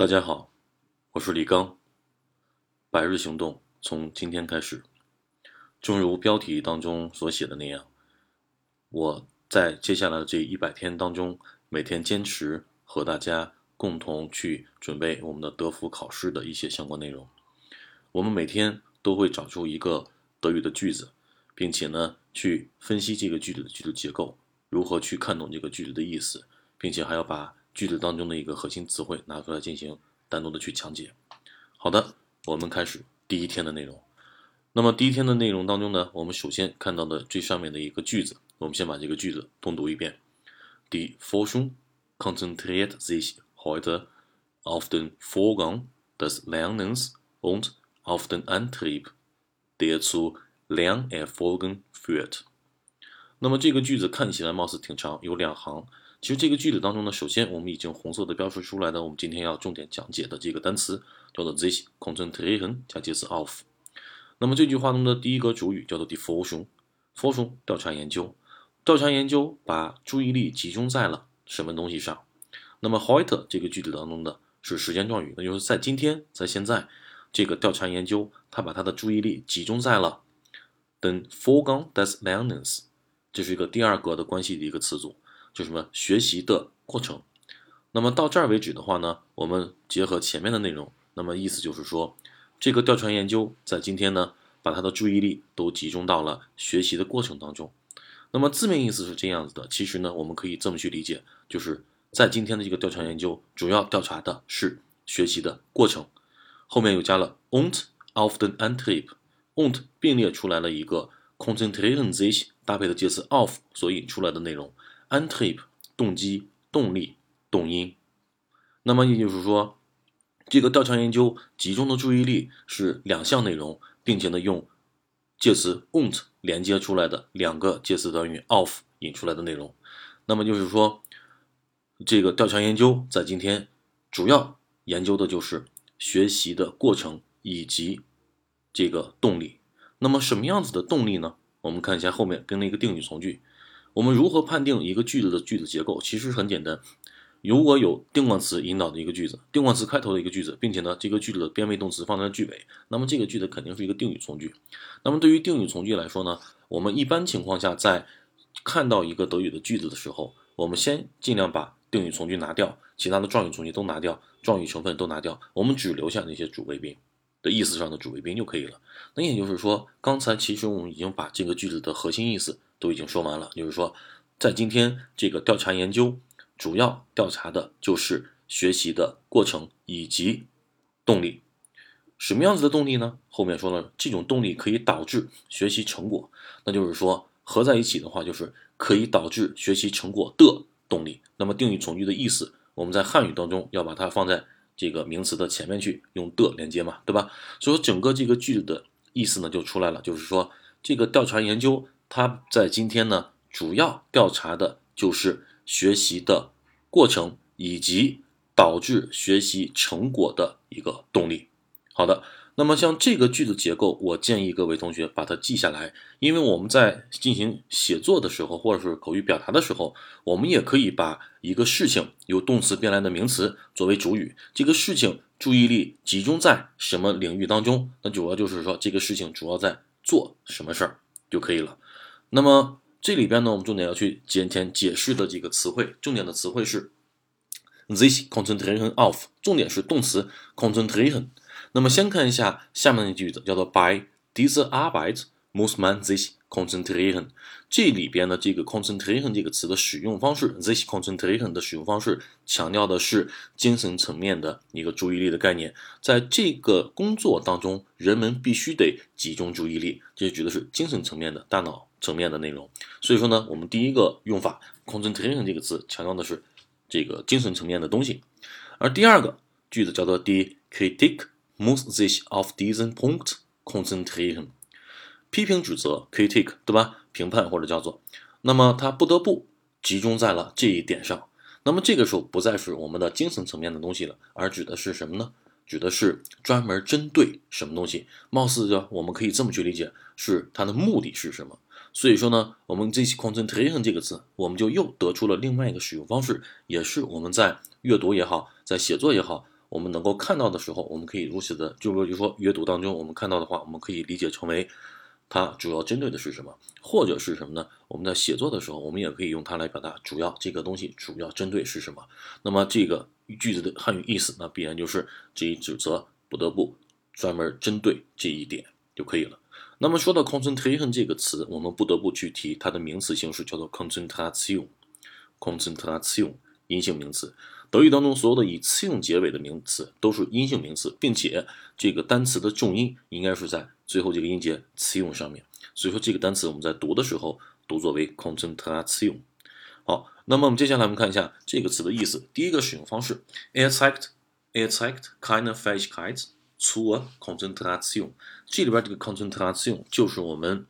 大家好，我是李刚。百日行动从今天开始，正如标题当中所写的那样，我在接下来的这一百天当中，每天坚持和大家共同去准备我们的德福考试的一些相关内容。我们每天都会找出一个德语的句子，并且呢，去分析这个句子的句子结构，如何去看懂这个句子的意思，并且还要把。句子当中的一个核心词汇拿出来进行单独的去讲解。好的，我们开始第一天的内容。那么第一天的内容当中呢，我们首先看到的最上面的一个句子，我们先把这个句子通读一遍：Die Forschung konzentriert sich heute auf den Vorgang des Lernens und auf den Antrieb, der zu Lernerfolgen führt。那么这个句子看起来貌似挺长，有两行。其实这个句子当中呢，首先我们已经红色的标识出来的，我们今天要重点讲解的这个单词叫做 this concentration 加介词 of。那么这句话中的第一个主语叫做 die Forschung，Forschung 调查研究，调查研究把注意力集中在了什么东西上？那么 heute 这个句子当中的是时间状语，那就是在今天，在现在，这个调查研究它把它的注意力集中在了 den Vorgang des Lernens，这是一个第二格的关系的一个词组。就什么学习的过程，那么到这儿为止的话呢，我们结合前面的内容，那么意思就是说，这个调查研究在今天呢，把他的注意力都集中到了学习的过程当中。那么字面意思是这样子的，其实呢，我们可以这么去理解，就是在今天的这个调查研究，主要调查的是学习的过程，后面又加了 und auf den Antrieb，und 并列出来了一个 konzentrieren sich 搭配的介词 auf 所引出来的内容。Antrieb 动机、动力、动因，那么也就是说，这个调查研究集中的注意力是两项内容，并且呢用介词 on't 连接出来的两个介词短语 of 引出来的内容。那么就是说，这个调查研究在今天主要研究的就是学习的过程以及这个动力。那么什么样子的动力呢？我们看一下后面跟了一个定语从句。我们如何判定一个句子的句子结构？其实很简单，如果有定冠词引导的一个句子，定冠词开头的一个句子，并且呢，这个句子的变位动词放在句尾，那么这个句子肯定是一个定语从句。那么对于定语从句来说呢，我们一般情况下在看到一个德语的句子的时候，我们先尽量把定语从句拿掉，其他的状语从句都拿掉，状语成分都拿掉，我们只留下那些主谓宾的意思上的主谓宾就可以了。那也就是说，刚才其实我们已经把这个句子的核心意思。都已经说完了，就是说，在今天这个调查研究主要调查的就是学习的过程以及动力。什么样子的动力呢？后面说了，这种动力可以导致学习成果，那就是说合在一起的话，就是可以导致学习成果的动力。那么定语从句的意思，我们在汉语当中要把它放在这个名词的前面去，用的连接嘛，对吧？所以说整个这个句子的意思呢就出来了，就是说这个调查研究。他在今天呢，主要调查的就是学习的过程以及导致学习成果的一个动力。好的，那么像这个句子结构，我建议各位同学把它记下来，因为我们在进行写作的时候，或者是口语表达的时候，我们也可以把一个事情由动词变来的名词作为主语。这个事情注意力集中在什么领域当中？那主要就是说这个事情主要在做什么事儿就可以了。那么这里边呢，我们重点要去简填解释的几个词汇，重点的词汇是 this concentration of，重点是动词 concentration。那么先看一下下面的句子，叫做 by these Arbeit muss man sich concentration。这里边的这个 concentration 这个词的使用方式，this concentration 的使用方式强调的是精神层面的一个注意力的概念，在这个工作当中，人们必须得集中注意力，这指的是精神层面的大脑。层面的内容，所以说呢，我们第一个用法 concentration 这个词强调的是这个精神层面的东西，而第二个句子叫做 die Kritik muss sich auf diesen Punkt konzentrieren，批评指责 Kritik 对吧？评判或者叫做，那么它不得不集中在了这一点上，那么这个时候不再是我们的精神层面的东西了，而指的是什么呢？指的是专门针对什么东西？貌似就我们可以这么去理解，是它的目的是什么？所以说呢，我们这 concentration 这个词，我们就又得出了另外一个使用方式，也是我们在阅读也好，在写作也好，我们能够看到的时候，我们可以如此的，就比如说阅读当中我们看到的话，我们可以理解成为它主要针对的是什么，或者是什么呢？我们在写作的时候，我们也可以用它来表达主要这个东西主要针对是什么。那么这个句子的汉语意思，那必然就是这一指责不得不专门针对这一点就可以了。那么说到 concentration 这个词，我们不得不去提它的名词形式，叫做 concentration。concentration 阴性名词。德语当中所有的以 -tion 结尾的名词都是阴性名词，并且这个单词的重音应该是在最后这个音节 -tion 上面。所以说这个单词我们在读的时候读作为 concentration。好，那么我们接下来我们看一下这个词的意思。第一个使用方式，er zeigt，er zeigt keine Fähigkeit。粗啊，concentration，这里边这个 concentration 就是我们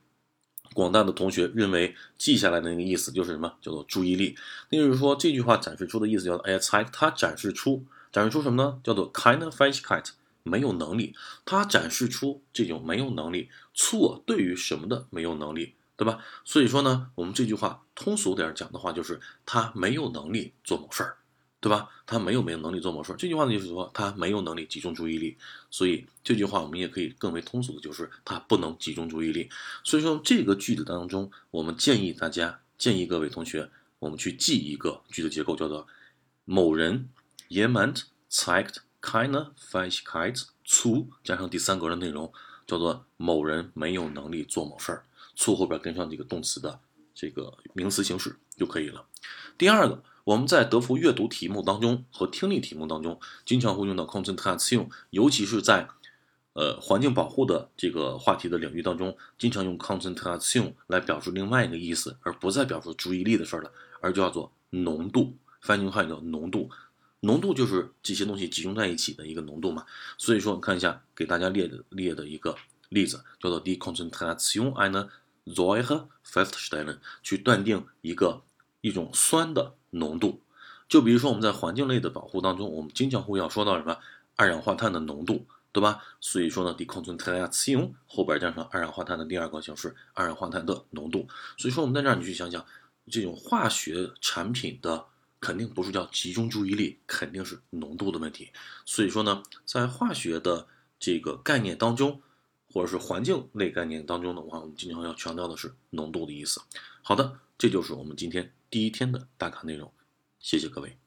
广大的同学认为记下来的那个意思，就是什么叫做注意力。那就是说这句话展示出的意思叫做，哎猜它展示出展示出什么呢？叫做 kind of fähigkeit，没有能力。他展示出这种没有能力，错对于什么的没有能力，对吧？所以说呢，我们这句话通俗点讲的话，就是他没有能力做某事儿。对吧？他没有没有能力做某事儿。这句话呢，就是说他没有能力集中注意力。所以这句话我们也可以更为通俗的，就是他不能集中注意力。所以说这个句子当中，我们建议大家，建议各位同学，我们去记一个句子结构，叫做某人 jemand zeigt keine Fähigkeit zu 加上第三格的内容，叫做某人没有能力做某事儿。zu 后边跟上这个动词的这个名词形式就可以了。第二个。我们在德福阅读题目当中和听力题目当中，经常会用到 concentration，尤其是在呃环境保护的这个话题的领域当中，经常用 concentration 来表示另外一个意思，而不再表示注意力的事儿了，而叫做浓度。翻译成汉语叫浓度，浓度就是这些东西集中在一起的一个浓度嘛。所以说你，看一下给大家列的列的一个例子，叫做 die concentration einer Säure feststellen，去断定一个一种酸的。浓度，就比如说我们在环境类的保护当中，我们经常会要说到什么二氧化碳的浓度，对吧？所以说呢 D concentration 后边加上二氧化碳的第二个形式，二氧化碳的浓度。所以说我们在这儿你去想想，这种化学产品的肯定不是叫集中注意力，肯定是浓度的问题。所以说呢，在化学的这个概念当中，或者是环境类概念当中的话，我们经常要强调的是浓度的意思。好的，这就是我们今天。第一天的打卡内容，谢谢各位。